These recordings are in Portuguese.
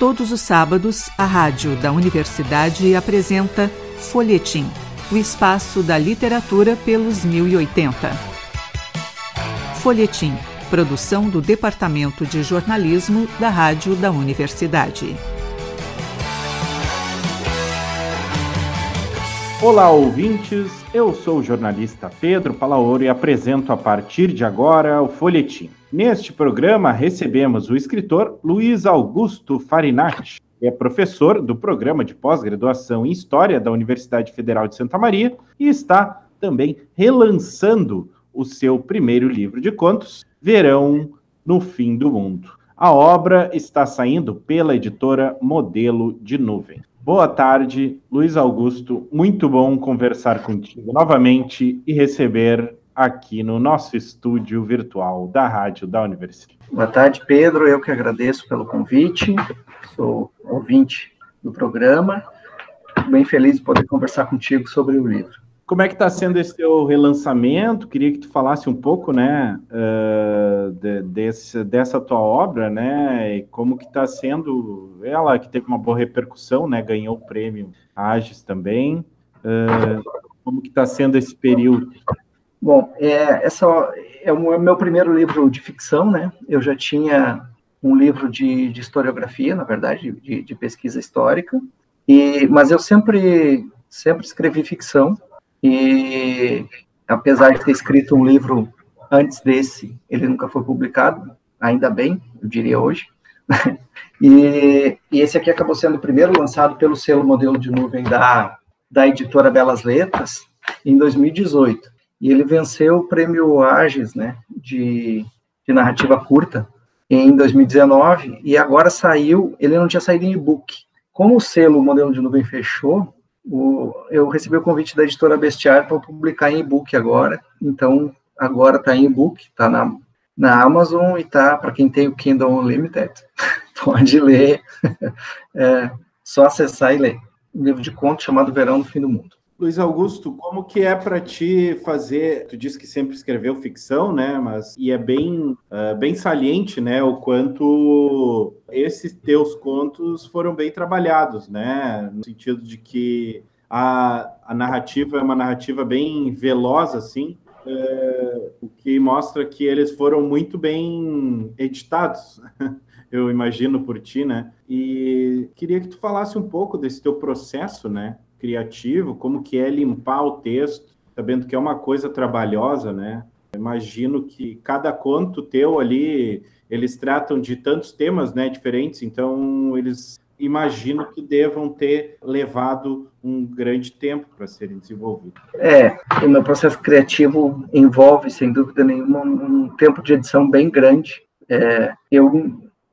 Todos os sábados, a rádio da universidade apresenta Folhetim, o espaço da literatura pelos 1080. Folhetim, produção do Departamento de Jornalismo da Rádio da Universidade. Olá, ouvintes. Eu sou o jornalista Pedro Palaoro e apresento a partir de agora o Folhetim. Neste programa recebemos o escritor Luiz Augusto Farinati, que é professor do programa de pós-graduação em História da Universidade Federal de Santa Maria e está também relançando o seu primeiro livro de contos, Verão no Fim do Mundo. A obra está saindo pela editora Modelo de Nuvem. Boa tarde, Luiz Augusto. Muito bom conversar contigo novamente e receber aqui no nosso estúdio virtual da Rádio da Universidade. Boa tarde, Pedro. Eu que agradeço pelo convite. Sou ouvinte do programa. Bem feliz de poder conversar contigo sobre o livro. Como é que está sendo esse teu relançamento? Queria que tu falasse um pouco, né, uh, de, desse, dessa tua obra, né, e como que está sendo ela que teve uma boa repercussão, né, ganhou o prêmio Agis também. Uh, como que está sendo esse período? Bom, é, essa é o meu primeiro livro de ficção, né? Eu já tinha um livro de, de historiografia, na verdade, de, de pesquisa histórica, e mas eu sempre sempre escrevi ficção e apesar de ter escrito um livro antes desse, ele nunca foi publicado, ainda bem, eu diria hoje. e, e, esse aqui acabou sendo o primeiro lançado pelo selo modelo de nuvem da, da editora Belas Letras em 2018. E ele venceu o prêmio Agis, né, de, de narrativa curta, em 2019, e agora saiu, ele não tinha saído em e-book. Como o selo modelo de nuvem fechou, o, eu recebi o convite da editora Bestiário para publicar em e-book agora. Então, agora está em e-book, está na, na Amazon e está para quem tem o Kindle Unlimited. Pode ler, é, só acessar e ler. Um livro de contos chamado Verão no Fim do Mundo. Luiz Augusto, como que é para ti fazer? Tu disse que sempre escreveu ficção, né? Mas e é bem, uh, bem saliente, né? O quanto esses teus contos foram bem trabalhados, né? No sentido de que a, a narrativa é uma narrativa bem veloz, assim, uh, o que mostra que eles foram muito bem editados. eu imagino por ti, né? E queria que tu falasse um pouco desse teu processo, né? Criativo, como que é limpar o texto, sabendo que é uma coisa trabalhosa, né? Imagino que cada conto teu ali, eles tratam de tantos temas, né, diferentes, então eles imagino que devam ter levado um grande tempo para serem desenvolvidos. É, o meu processo criativo envolve, sem dúvida nenhuma, um tempo de edição bem grande. É, eu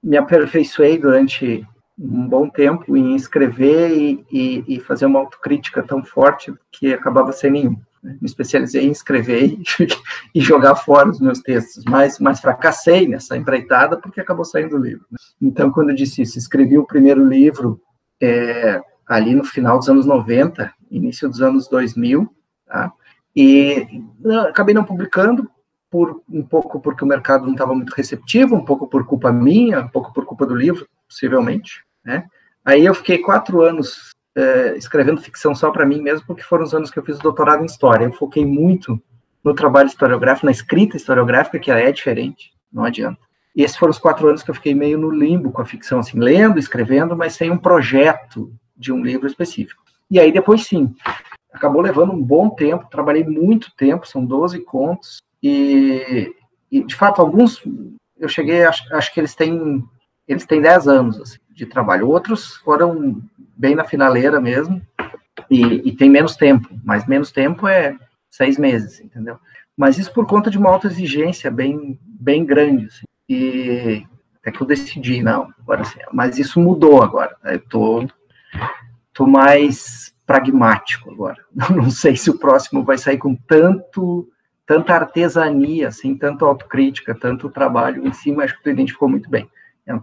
me aperfeiçoei durante um bom tempo em escrever e, e, e, fazer uma autocrítica tão forte que acabava sem nenhum. Né? Me especializei em escrever e, jogar fora os meus textos, mas, mas fracassei nessa empreitada porque acabou saindo o livro. Né? Então, quando eu disse isso, escrevi o primeiro livro é, ali no final dos anos 90, início dos anos 2000, tá? e não, acabei não publicando, por um pouco porque o mercado não estava muito receptivo, um pouco por culpa minha, um pouco por culpa do livro, possivelmente né? Aí eu fiquei quatro anos é, escrevendo ficção só para mim mesmo, porque foram os anos que eu fiz o doutorado em história. Eu foquei muito no trabalho historiográfico, na escrita historiográfica, que é diferente, não adianta. E esses foram os quatro anos que eu fiquei meio no limbo com a ficção, assim, lendo, escrevendo, mas sem um projeto de um livro específico. E aí depois sim, acabou levando um bom tempo, trabalhei muito tempo, são 12 contos, e, e de fato alguns eu cheguei, acho, acho que eles têm eles têm 10 anos, assim de trabalho. Outros foram bem na finaleira mesmo, e, e tem menos tempo, mas menos tempo é seis meses, entendeu? Mas isso por conta de uma alta exigência bem, bem grande. Assim. E é que eu decidi, não, agora sim. Mas isso mudou agora. Né? Eu tô, tô mais pragmático agora. Não sei se o próximo vai sair com tanto tanta artesania, assim, tanto autocrítica, tanto trabalho em cima, acho que tu identificou muito bem.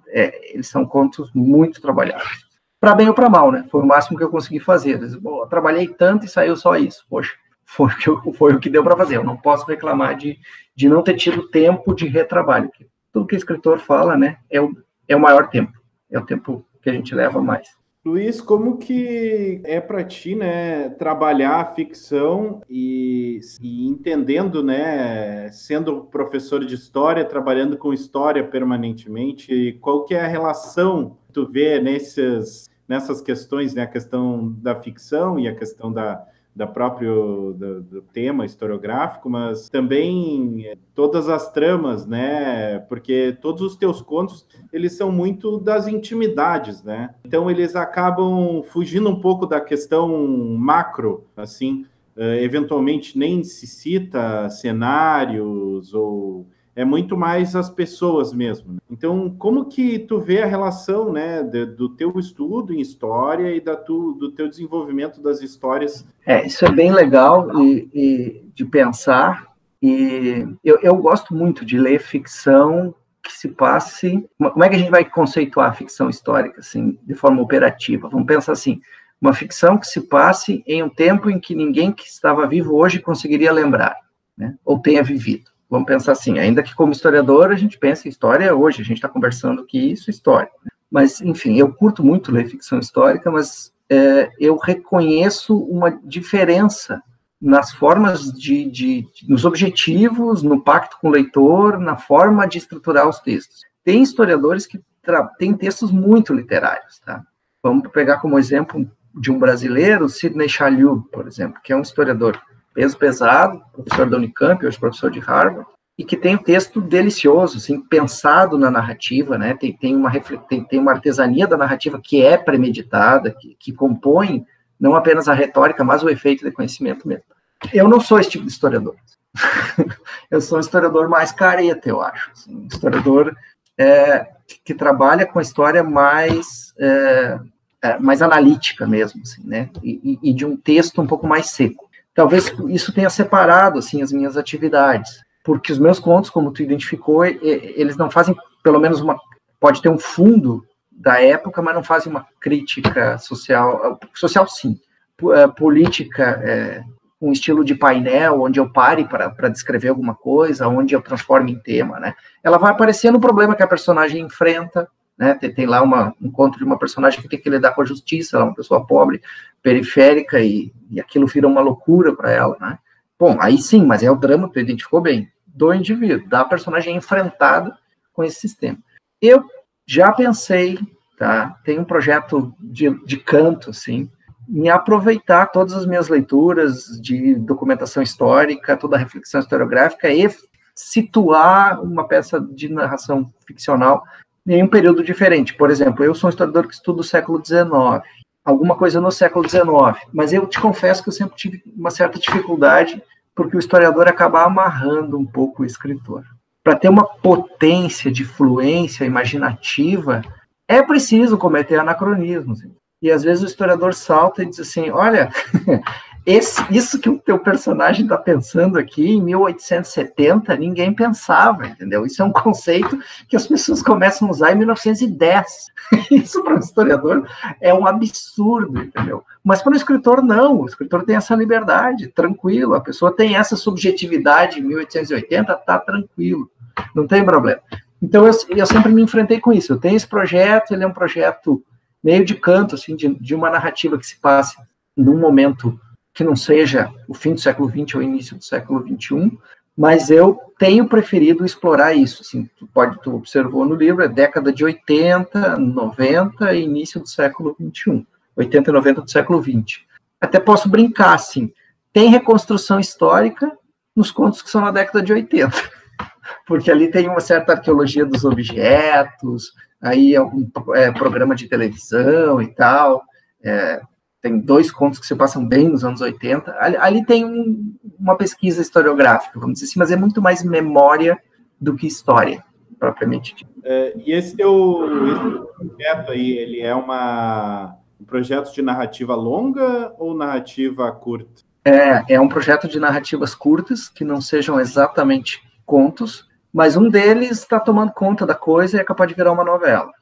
É, eles são contos muito trabalhados. Para bem ou para mal, né? Foi o máximo que eu consegui fazer. Eu, bom, trabalhei tanto e saiu só isso. Poxa, foi o que, eu, foi o que deu para fazer. Eu não posso reclamar de, de não ter tido tempo de retrabalho. Tudo que o escritor fala, né, é o, é o maior tempo. É o tempo que a gente leva mais. Luiz, como que é para ti, né, trabalhar a ficção e, e, entendendo, né, sendo professor de história, trabalhando com história permanentemente, qual que é a relação que tu vê nesses, nessas questões, né, a questão da ficção e a questão da, da próprio do, do, tema historiográfico, mas também eh, todas as tramas, né? Porque todos os teus contos eles são muito das intimidades, né? Então eles acabam fugindo um pouco da questão macro, assim. Uh, eventualmente nem se cita cenários ou é muito mais as pessoas mesmo. Né? Então, como que tu vê a relação, né, de, do teu estudo em história e da tu, do teu desenvolvimento das histórias? É, isso é bem legal e, e de pensar. E eu, eu gosto muito de ler ficção que se passe. Como é que a gente vai conceituar a ficção histórica, assim, de forma operativa? Vamos pensar assim: uma ficção que se passe em um tempo em que ninguém que estava vivo hoje conseguiria lembrar, né? ou tenha vivido. Vamos pensar assim, ainda que como historiador a gente pensa em história hoje, a gente está conversando aqui isso, história. Mas, enfim, eu curto muito ler ficção histórica, mas é, eu reconheço uma diferença nas formas de, de, nos objetivos, no pacto com o leitor, na forma de estruturar os textos. Tem historiadores que têm textos muito literários, tá? Vamos pegar como exemplo de um brasileiro, Sidney Chalhoub, por exemplo, que é um historiador peso pesado, professor da Unicamp, hoje professor de Harvard, e que tem um texto delicioso, assim, pensado na narrativa, né? Tem, tem, uma, tem, tem uma artesania da narrativa que é premeditada, que, que compõe não apenas a retórica, mas o efeito de conhecimento mesmo. Eu não sou esse tipo de historiador. eu sou um historiador mais careta, eu acho. Assim, um historiador é, que, trabalha com a história mais, é, é, mais analítica mesmo, assim, né? E, e, de um texto um pouco mais seco talvez isso tenha separado assim as minhas atividades, porque os meus contos, como tu identificou, eles não fazem pelo menos uma pode ter um fundo da época, mas não fazem uma crítica social, social sim, é, política, é, um estilo de painel, onde eu pare para descrever alguma coisa, onde eu transforme em tema, né? Ela vai aparecer no problema que a personagem enfrenta, né? Tem, tem lá uma, um encontro de uma personagem que tem que lidar com a justiça, ela é uma pessoa pobre, periférica, e, e aquilo vira uma loucura para ela, né? Bom, aí sim, mas é o drama, tu identificou bem, do indivíduo, da personagem enfrentada com esse sistema. Eu já pensei, tá? Tem um projeto de, de canto, assim, em aproveitar todas as minhas leituras de documentação histórica, toda a reflexão historiográfica e situar uma peça de narração ficcional em um período diferente. Por exemplo, eu sou um historiador que estuda o século XIX, alguma coisa no século XIX, mas eu te confesso que eu sempre tive uma certa dificuldade, porque o historiador acaba amarrando um pouco o escritor. Para ter uma potência de fluência imaginativa, é preciso cometer anacronismos. E às vezes o historiador salta e diz assim: olha, esse, isso que o teu personagem está pensando aqui em 1870, ninguém pensava, entendeu? Isso é um conceito que as pessoas começam a usar em 1910. Isso para o historiador é um absurdo, entendeu? Mas para o escritor, não. O escritor tem essa liberdade, tranquilo. A pessoa tem essa subjetividade em 1880, tá tranquilo, não tem problema. Então eu, eu sempre me enfrentei com isso. Eu tenho esse projeto, ele é um projeto meio de canto, assim, de, de uma narrativa que se passa num momento que não seja o fim do século XX ou início do século XXI, mas eu tenho preferido explorar isso. Assim, tu pode, tu observou no livro, é década de 80, 90 e início do século XXI, 80 e 90 do século XX. Até posso brincar, assim, tem reconstrução histórica nos contos que são na década de 80, porque ali tem uma certa arqueologia dos objetos, aí algum é, programa de televisão e tal, é, tem dois contos que se passam bem nos anos 80. Ali, ali tem um, uma pesquisa historiográfica, vamos dizer assim, mas é muito mais memória do que história, propriamente dito. É, e esse teu, esse projeto aí, ele é uma, um projeto de narrativa longa ou narrativa curta? É, é um projeto de narrativas curtas, que não sejam exatamente contos, mas um deles está tomando conta da coisa e é capaz de virar uma novela.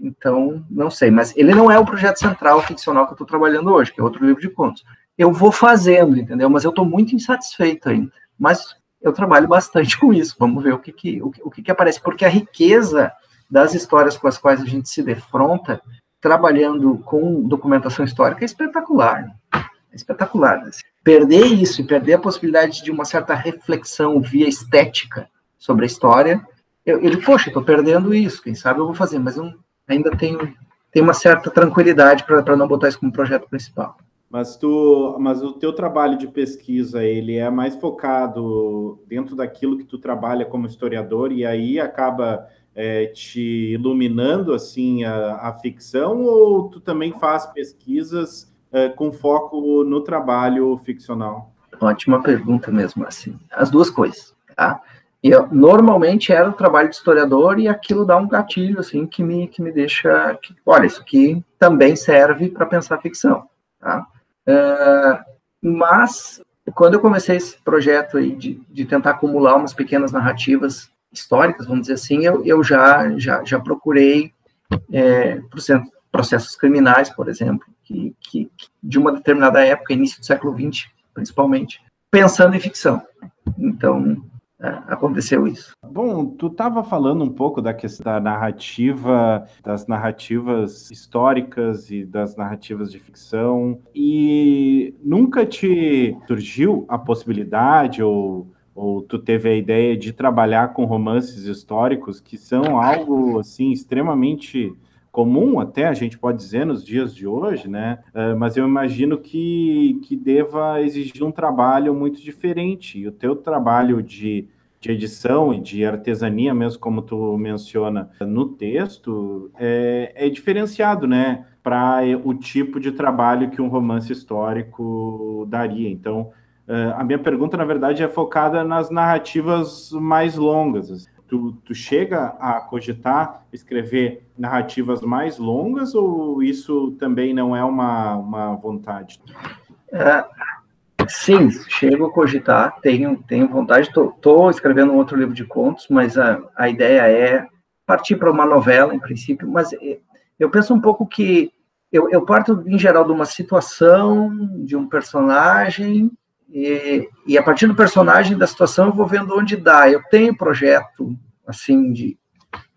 Então, não sei, mas ele não é o projeto central ficcional que eu estou trabalhando hoje, que é outro livro de contos. Eu vou fazendo, entendeu? Mas eu estou muito insatisfeito ainda. Mas eu trabalho bastante com isso. Vamos ver o que, que, o, o que, que aparece, porque a riqueza das histórias com as quais a gente se defronta trabalhando com documentação histórica é espetacular. É espetacular. Assim. Perder isso e perder a possibilidade de uma certa reflexão via estética sobre a história, eu, poxa, estou perdendo isso, quem sabe eu vou fazer, mas eu ainda tenho, tenho uma certa tranquilidade para não botar isso como projeto principal. Mas tu, mas o teu trabalho de pesquisa, ele é mais focado dentro daquilo que tu trabalha como historiador e aí acaba é, te iluminando assim a, a, ficção ou tu também faz pesquisas é, com foco no trabalho ficcional? Ótima pergunta mesmo assim. As duas coisas, tá? Eu, normalmente era o trabalho de historiador e aquilo dá um gatilho assim que me que me deixa, que, olha, isso aqui também serve para pensar ficção, tá? É, mas quando eu comecei esse projeto aí de, de tentar acumular umas pequenas narrativas históricas, vamos dizer assim, eu, eu já, já, já procurei é, processos criminais, por exemplo, que, que, de uma determinada época, início do século XX, principalmente, pensando em ficção. Então, aconteceu isso. Bom, tu estava falando um pouco da questão da narrativa, das narrativas históricas e das narrativas de ficção, e nunca te surgiu a possibilidade ou ou tu teve a ideia de trabalhar com romances históricos que são algo assim extremamente comum, até a gente pode dizer nos dias de hoje, né? Uh, mas eu imagino que, que deva exigir um trabalho muito diferente. E o teu trabalho de, de edição e de artesania, mesmo como tu menciona no texto, é, é diferenciado, né? Para o tipo de trabalho que um romance histórico daria. Então, Uh, a minha pergunta, na verdade, é focada nas narrativas mais longas. Tu, tu chega a cogitar escrever narrativas mais longas ou isso também não é uma, uma vontade? É, sim, chego a cogitar, tenho, tenho vontade. Estou escrevendo um outro livro de contos, mas a, a ideia é partir para uma novela, em princípio. Mas eu penso um pouco que eu, eu parto, em geral, de uma situação, de um personagem e, e, a partir do personagem, da situação, eu vou vendo onde dá. Eu tenho projeto, assim, de,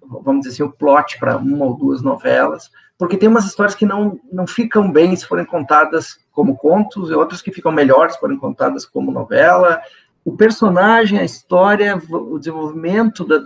vamos dizer assim, o plot para uma ou duas novelas, porque tem umas histórias que não, não ficam bem se forem contadas como contos, e outras que ficam melhores se forem contadas como novela. O personagem, a história, o desenvolvimento da,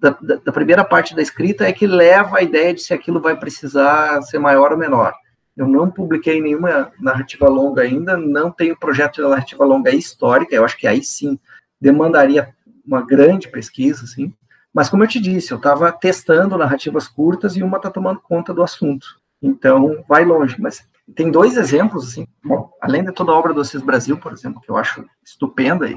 da, da primeira parte da escrita é que leva a ideia de se aquilo vai precisar ser maior ou menor. Eu não publiquei nenhuma narrativa longa ainda, não tenho projeto de narrativa longa histórica, eu acho que aí sim demandaria uma grande pesquisa, assim. Mas como eu te disse, eu estava testando narrativas curtas e uma está tomando conta do assunto. Então, vai longe. Mas tem dois exemplos, assim, bom, além de toda a obra do Assis Brasil, por exemplo, que eu acho estupenda,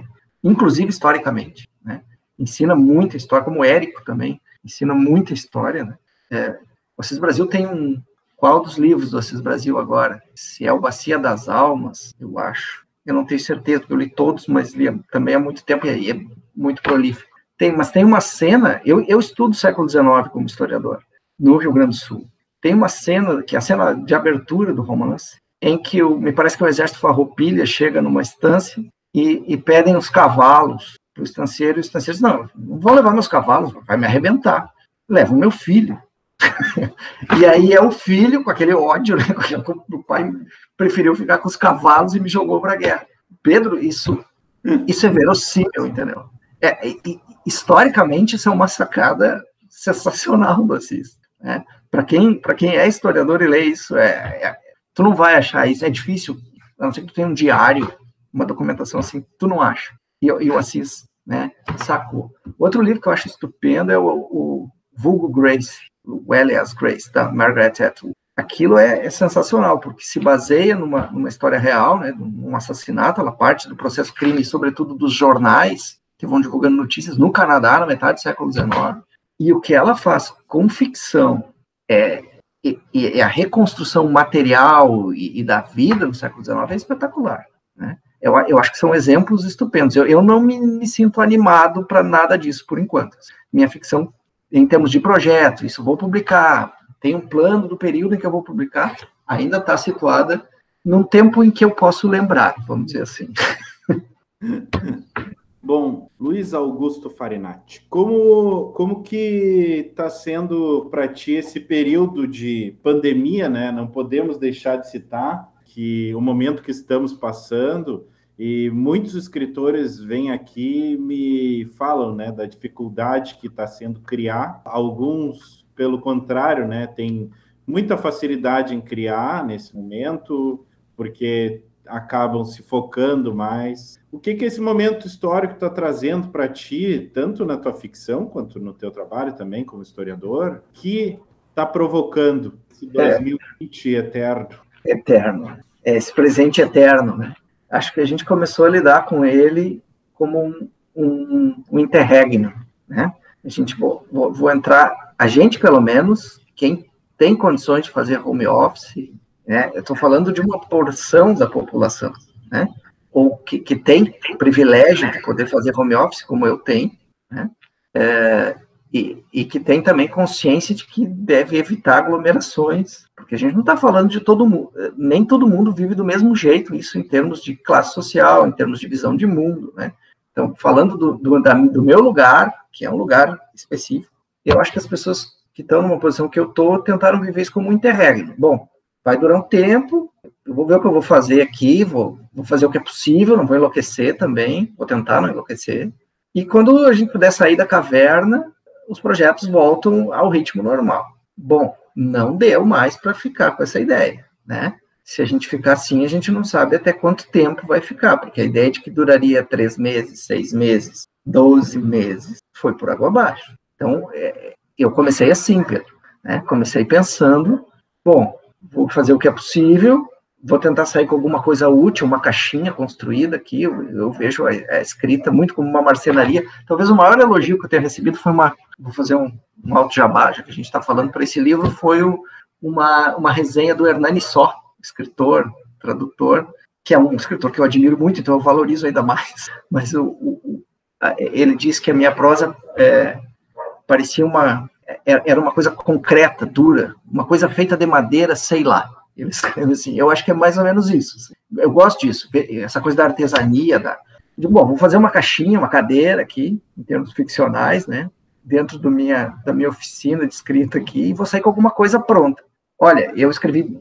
inclusive historicamente, né? Ensina muita história, como o Érico também, ensina muita história, né? É, o Assis Brasil tem um, qual dos livros do Assis Brasil agora? Se é o Bacia das Almas, eu acho. Eu não tenho certeza, porque eu li todos, mas li também há muito tempo e aí é muito prolífico. Tem, mas tem uma cena, eu, eu estudo o século XIX como historiador, no Rio Grande do Sul. Tem uma cena, que é a cena de abertura do romance, em que o, me parece que o exército farroupilha chega numa estância e, e pedem os cavalos para o estanceiro, e o estanceiro diz, não, não vou levar meus cavalos, vai me arrebentar. Leva o meu filho. e aí é o filho, com aquele ódio, né? O pai preferiu ficar com os cavalos e me jogou para a guerra. Pedro, isso, isso é verossímil, entendeu? É, e, historicamente, isso é uma sacada sensacional do Assis. Né? Para quem, quem é historiador e lê isso, é, é, tu não vai achar isso, é difícil, a não ser que tu tenha um diário, uma documentação assim, tu não acha. E, e o Assis né, sacou. Outro livro que eu acho estupendo é o, o Vulgo Grace, Elias Grace, da Margaret Atwood. Aquilo é, é, sensacional, porque se baseia numa, numa história real, né, num assassinato, ela parte do processo crime, sobretudo dos jornais, que vão divulgando notícias no Canadá, na metade do século XIX, e o que ela faz com ficção é, a reconstrução material e, e, da vida no século XIX é espetacular. Né? Eu, eu acho que são exemplos estupendos. Eu, eu não me, me sinto animado para nada disso por enquanto. Minha ficção em termos de projeto, isso vou publicar, tem um plano do período em que eu vou publicar, ainda está situada num tempo em que eu posso lembrar, vamos dizer assim. Bom, Luiz Augusto Farinati, como, como que está sendo para ti esse período de pandemia, né? Não podemos deixar de citar que o momento que estamos passando e muitos escritores vêm aqui e me falam, né, da dificuldade que está sendo criar. Alguns, pelo contrário, né, tem muita facilidade em criar nesse momento, porque acabam se focando mais. O que, que esse momento histórico está trazendo para ti, tanto na tua ficção quanto no teu trabalho também como historiador, que está provocando esse 2020 é. eterno? Eterno. É esse presente eterno, né? Acho que a gente começou a lidar com ele como um, um, um interregno, né? A gente vou, vou, vou entrar, a gente pelo menos, quem tem condições de fazer home office, né? Eu estou falando de uma porção da população, né? Ou que, que tem privilégio de poder fazer home office, como eu tenho, né? É, e, e, que tem também consciência de que deve evitar aglomerações, porque a gente não está falando de todo mundo, nem todo mundo vive do mesmo jeito, isso em termos de classe social, em termos de visão de mundo, né? Então, falando do, do, do meu lugar, que é um lugar específico, eu acho que as pessoas que estão numa posição que eu estou tentaram viver isso como um interregno. Bom, vai durar um tempo, eu vou ver o que eu vou fazer aqui, vou, vou fazer o que é possível, não vou enlouquecer também, vou tentar não enlouquecer. E quando a gente puder sair da caverna, os projetos voltam ao ritmo normal. Bom, não deu mais para ficar com essa ideia, né? Se a gente ficar assim, a gente não sabe até quanto tempo vai ficar, porque a ideia de que duraria três meses, seis meses, doze meses, foi por água abaixo. Então, é, eu comecei assim, Pedro, né? Comecei pensando, bom, vou fazer o que é possível, vou tentar sair com alguma coisa útil, uma caixinha construída aqui. Eu, eu vejo a, a, escrita muito como uma marcenaria. Talvez o maior elogio que eu tenha recebido foi uma. Vou fazer um, um alto jabá, já que a gente está falando para esse livro, foi o, uma, uma resenha do Hernani Só, escritor, tradutor, que é um escritor que eu admiro muito, então eu valorizo ainda mais. Mas o, o, ele diz que a minha prosa é, parecia uma. É, era uma coisa concreta, dura, uma coisa feita de madeira, sei lá ele escreve assim, eu acho que é mais ou menos isso. Assim. Eu gosto disso, essa coisa da artesania, da, de, bom, vou fazer uma caixinha, uma cadeira aqui, em termos ficcionais, né, dentro do minha, da minha oficina de escrita aqui, e vou sair com alguma coisa pronta. Olha, eu escrevi,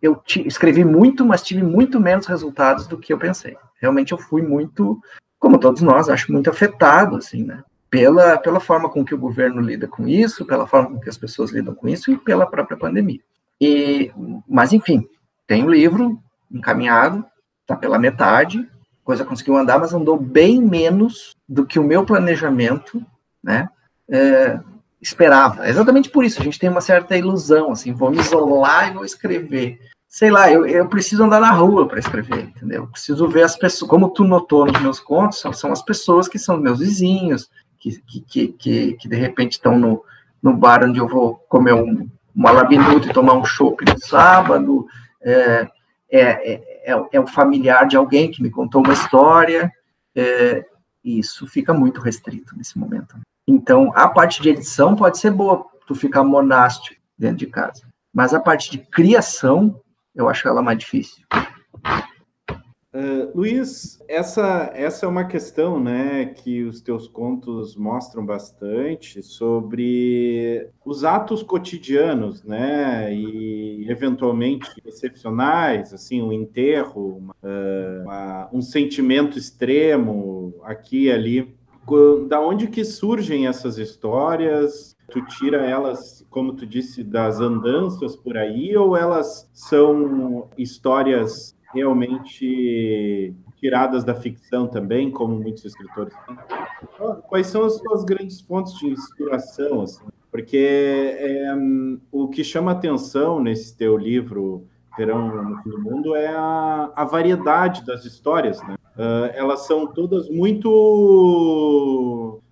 eu escrevi muito, mas tive muito menos resultados do que eu pensei. Realmente eu fui muito, como todos nós, acho muito afetado, assim, né, pela, pela forma com que o governo lida com isso, pela forma com que as pessoas lidam com isso e pela própria pandemia. E, mas, enfim, tem o livro encaminhado, está pela metade, coisa conseguiu andar, mas andou bem menos do que o meu planejamento, né, é, esperava. Exatamente por isso, a gente tem uma certa ilusão, assim, vou me isolar e vou escrever. Sei lá, eu, eu preciso andar na rua para escrever, entendeu? Eu preciso ver as pessoas, como tu notou nos meus contos, são, são as pessoas que são meus vizinhos, que, que, que, que, que de repente estão no, no bar onde eu vou comer um, uma labinuta e tomar um chopp no sábado, é, é, é, é, um familiar de alguém que me contou uma história, é, isso fica muito restrito nesse momento. Então, a parte de edição pode ser boa, tu ficar monástico dentro de casa, mas a parte de criação, eu acho ela mais difícil. Uh, Luiz, essa, essa é uma questão né, que os teus contos mostram bastante sobre os atos cotidianos, né, e eventualmente excepcionais, assim, um enterro, uma, uma, um sentimento extremo aqui e ali. Da onde que surgem essas histórias? Tu tira elas, como tu disse, das andanças por aí, ou elas são histórias realmente tiradas da ficção também, como muitos escritores. Quais são as suas grandes fontes de inspiração? Assim? Porque é, o que chama atenção nesse teu livro, Verão no Fim do Mundo, é a, a variedade das histórias. Né? Uh, elas são todas muito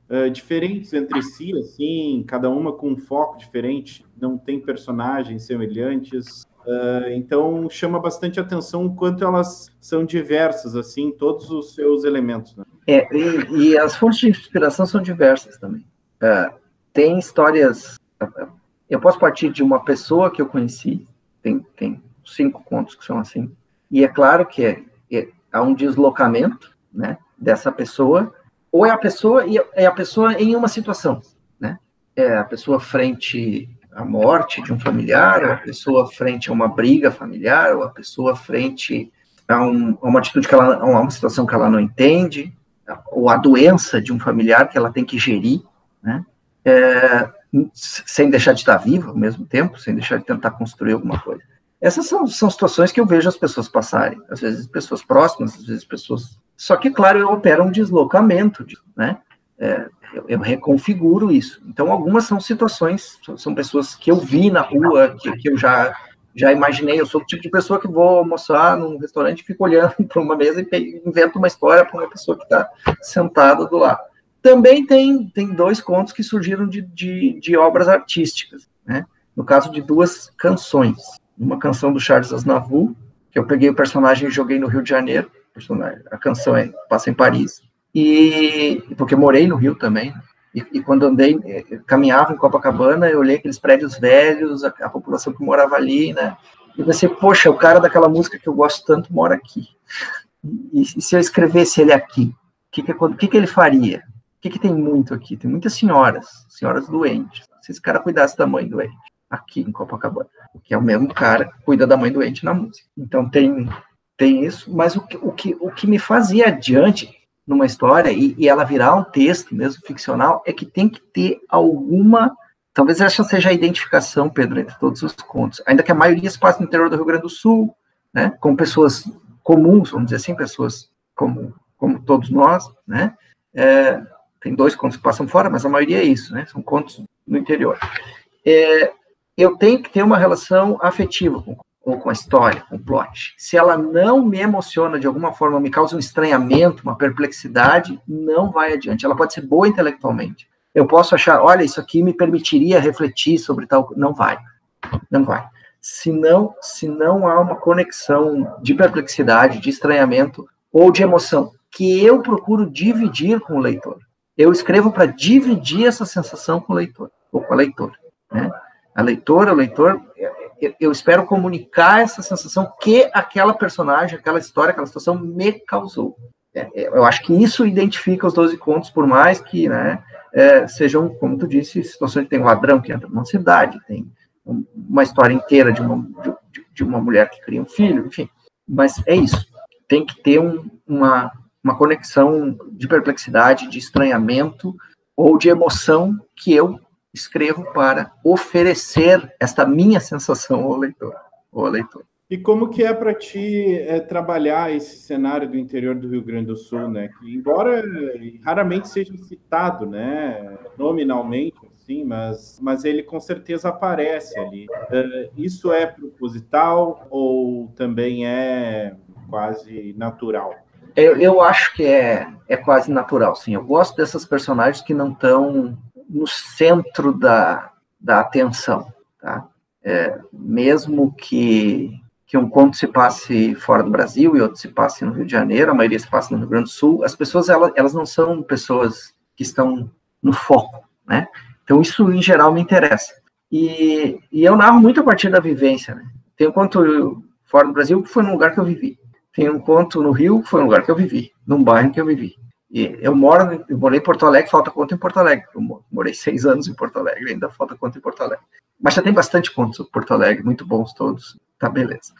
uh, diferentes entre si, assim, cada uma com um foco diferente, não tem personagens semelhantes. Uh, então chama bastante atenção o quanto elas são diversas, assim, todos os seus elementos. Né? É, e, e, as fontes de inspiração são diversas também. Uh, tem histórias. Eu posso partir de uma pessoa que eu conheci, tem, tem cinco contos que são assim, e é claro que é, é, há um deslocamento, né? dessa pessoa, ou é a pessoa é a pessoa em uma situação, né? É a pessoa frente à morte de um familiar, ou a pessoa frente a uma briga familiar, ou a pessoa frente a, um, a uma atitude que ela, a uma situação que ela não entende, ou a doença de um familiar que ela tem que gerir, né? É, sem deixar de estar viva ao mesmo tempo, sem deixar de tentar construir alguma coisa. Essas são, são situações que eu vejo as pessoas passarem, às vezes pessoas próximas, às vezes pessoas. Só que, claro, eu opero um deslocamento, né? É, eu, eu, reconfiguro isso. Então, algumas são situações, são pessoas que eu vi na rua, que, que eu já já imaginei. Eu sou o tipo de pessoa que vou almoçar num restaurante fico olhando para uma mesa e invento uma história para uma pessoa que está sentada do lado. Também tem, tem dois contos que surgiram de, de, de obras artísticas, né? No caso de duas canções uma canção do Charles Aznavour, que eu peguei o personagem e joguei no Rio de Janeiro. A canção é, passa em Paris. E porque morei no Rio também. E, e, quando andei, eh, caminhava em Copacabana, eu olhei aqueles prédios velhos, a, a, população que morava ali, né? E pensei, poxa, o cara daquela música que eu gosto tanto mora aqui. E, e se eu escrevesse ele aqui, o que, que, que, que ele faria? O que, que tem muito aqui? Tem muitas senhoras, senhoras doentes. Se esse cara cuidasse da mãe doente aqui em Copacabana, que é o mesmo cara que cuida da mãe doente na música. Então tem tem isso, mas o que, o que, o que me fazia adiante numa história e, e ela virar um texto mesmo ficcional é que tem que ter alguma talvez essa seja a identificação, Pedro, entre todos os contos. Ainda que a maioria se passe no interior do Rio Grande do Sul, né, com pessoas comuns, vamos dizer assim, pessoas como, como todos nós, né, é, tem dois contos que passam fora, mas a maioria é isso, né, são contos no interior. É, eu tenho que ter uma relação afetiva com, ou com a história, com o plot. Se ela não me emociona de alguma forma, me causa um estranhamento, uma perplexidade, não vai adiante. Ela pode ser boa intelectualmente. Eu posso achar, olha, isso aqui me permitiria refletir sobre tal. Não vai. Não vai. Se não, se não há uma conexão de perplexidade, de estranhamento ou de emoção que eu procuro dividir com o leitor. Eu escrevo para dividir essa sensação com o leitor ou com a leitora. Né? a leitora, o leitor, eu espero comunicar essa sensação que aquela personagem, aquela história, aquela situação me causou. É, é, eu acho que isso identifica os 12 contos, por mais que né, é, sejam, como tu disse, situações que tem um ladrão que entra numa cidade, tem uma história inteira de uma, de, de uma mulher que cria um filho, enfim. Mas é isso. Tem que ter um, uma, uma conexão de perplexidade, de estranhamento ou de emoção que eu escrevo para oferecer esta minha sensação ao leitor. Ao leitor. E como que é para ti é, trabalhar esse cenário do interior do Rio Grande do Sul, né? Que embora raramente seja citado, né, nominalmente, sim, mas, mas ele com certeza aparece ali. Uh, isso é proposital ou também é quase natural? Eu, eu acho que é, é quase natural, sim. Eu gosto dessas personagens que não estão no centro da, da atenção, tá? É, mesmo que, que um conto se passe fora do Brasil e outro se passe no Rio de Janeiro, a maioria se passa no Rio Grande do Sul, as pessoas, elas, elas não são pessoas que estão no foco, né? Então, isso, em geral, me interessa. E, e eu narro muito a partir da vivência, né? Tem um conto fora do Brasil que foi num lugar que eu vivi. Tem um conto no Rio que foi num lugar que eu vivi, num bairro que eu vivi. E eu moro, eu morei em Porto Alegre, falta conta em Porto Alegre. Eu morei seis anos em Porto Alegre, ainda falta conta em Porto Alegre. Mas já tem bastante contos em Porto Alegre, muito bons todos. Tá, beleza.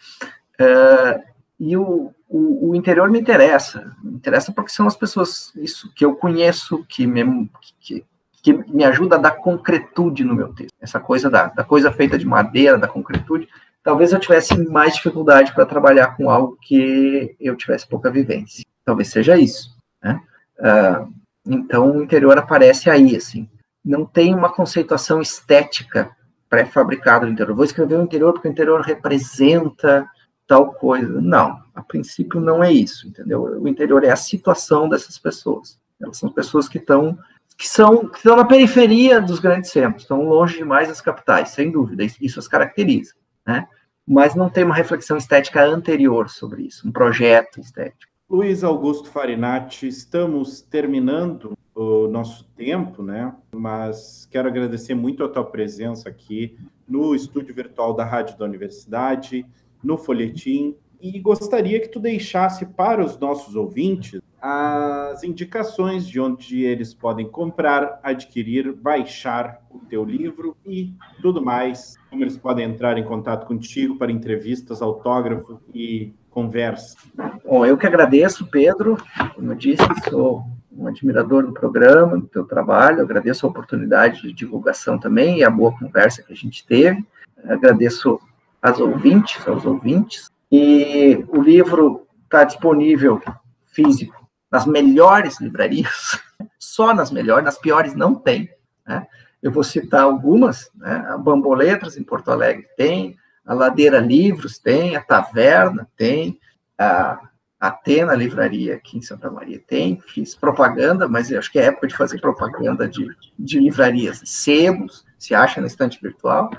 Uh, e o, o, o, interior me interessa. Me interessa porque são as pessoas isso que eu conheço, que me, que, que me ajuda a dar concretude no meu texto. Essa coisa da, da coisa feita de madeira, da concretude. Talvez eu tivesse mais dificuldade para trabalhar com algo que eu tivesse pouca vivência. Talvez seja isso. Né? Uh, então, o interior aparece aí, assim. Não tem uma conceituação estética pré-fabricada do interior. Vou escrever o interior porque o interior representa tal coisa. Não, a princípio não é isso, entendeu? O interior é a situação dessas pessoas. Elas são pessoas que estão que são que estão na periferia dos grandes centros, estão longe demais das capitais, sem dúvida. Isso as caracteriza, né? Mas não tem uma reflexão estética anterior sobre isso, um projeto estético. Luiz Augusto Farinati, estamos terminando o nosso tempo, né? Mas quero agradecer muito a tua presença aqui no estúdio virtual da Rádio da Universidade, no Folhetim, e gostaria que tu deixasse para os nossos ouvintes as indicações de onde eles podem comprar, adquirir, baixar o teu livro e tudo mais, como eles podem entrar em contato contigo para entrevistas, autógrafo e conversa. Bom, eu que agradeço, Pedro. Como eu disse, sou um admirador do programa, do teu trabalho, agradeço a oportunidade de divulgação também e a boa conversa que a gente teve. Agradeço às ouvintes, aos ouvintes. E o livro está disponível físico nas melhores livrarias, só nas melhores, nas piores não tem. Né? Eu vou citar algumas, né? a Bamboletras em Porto Alegre tem, a Ladeira Livros tem, a Taverna tem, a Atena Livraria aqui em Santa Maria tem, fiz propaganda, mas acho que é época de fazer propaganda de, de livrarias. Sebos, se acha na estante virtual,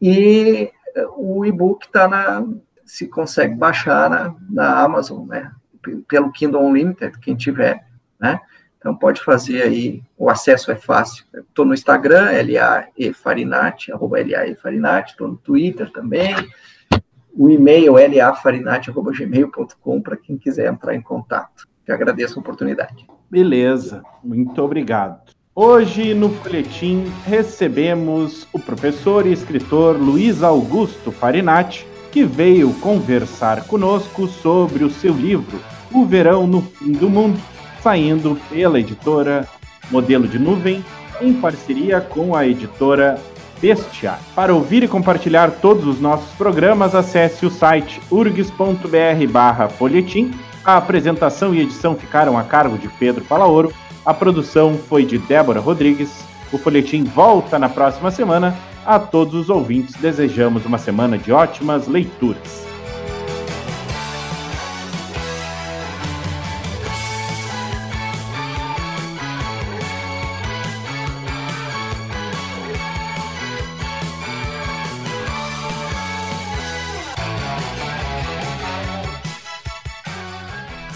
e o e-book está na, se consegue baixar na, na Amazon, né? Pelo Kindle Unlimited, quem tiver, né? Então pode fazer aí, o acesso é fácil. Estou no Instagram, LAE Farinati, arroba estou no Twitter também. O e-mail lafarinati.gmail.com para quem quiser entrar em contato. Eu agradeço a oportunidade. Beleza, muito obrigado. Hoje no Folhetim recebemos o professor e escritor Luiz Augusto Farinati, que veio conversar conosco sobre o seu livro O Verão no Fim do Mundo, saindo pela editora Modelo de Nuvem, em parceria com a editora Bestiar. Para ouvir e compartilhar todos os nossos programas, acesse o site urgs.br/folhetim. A apresentação e edição ficaram a cargo de Pedro Palaoro a produção foi de Débora Rodrigues. O folhetim volta na próxima semana. A todos os ouvintes, desejamos uma semana de ótimas leituras.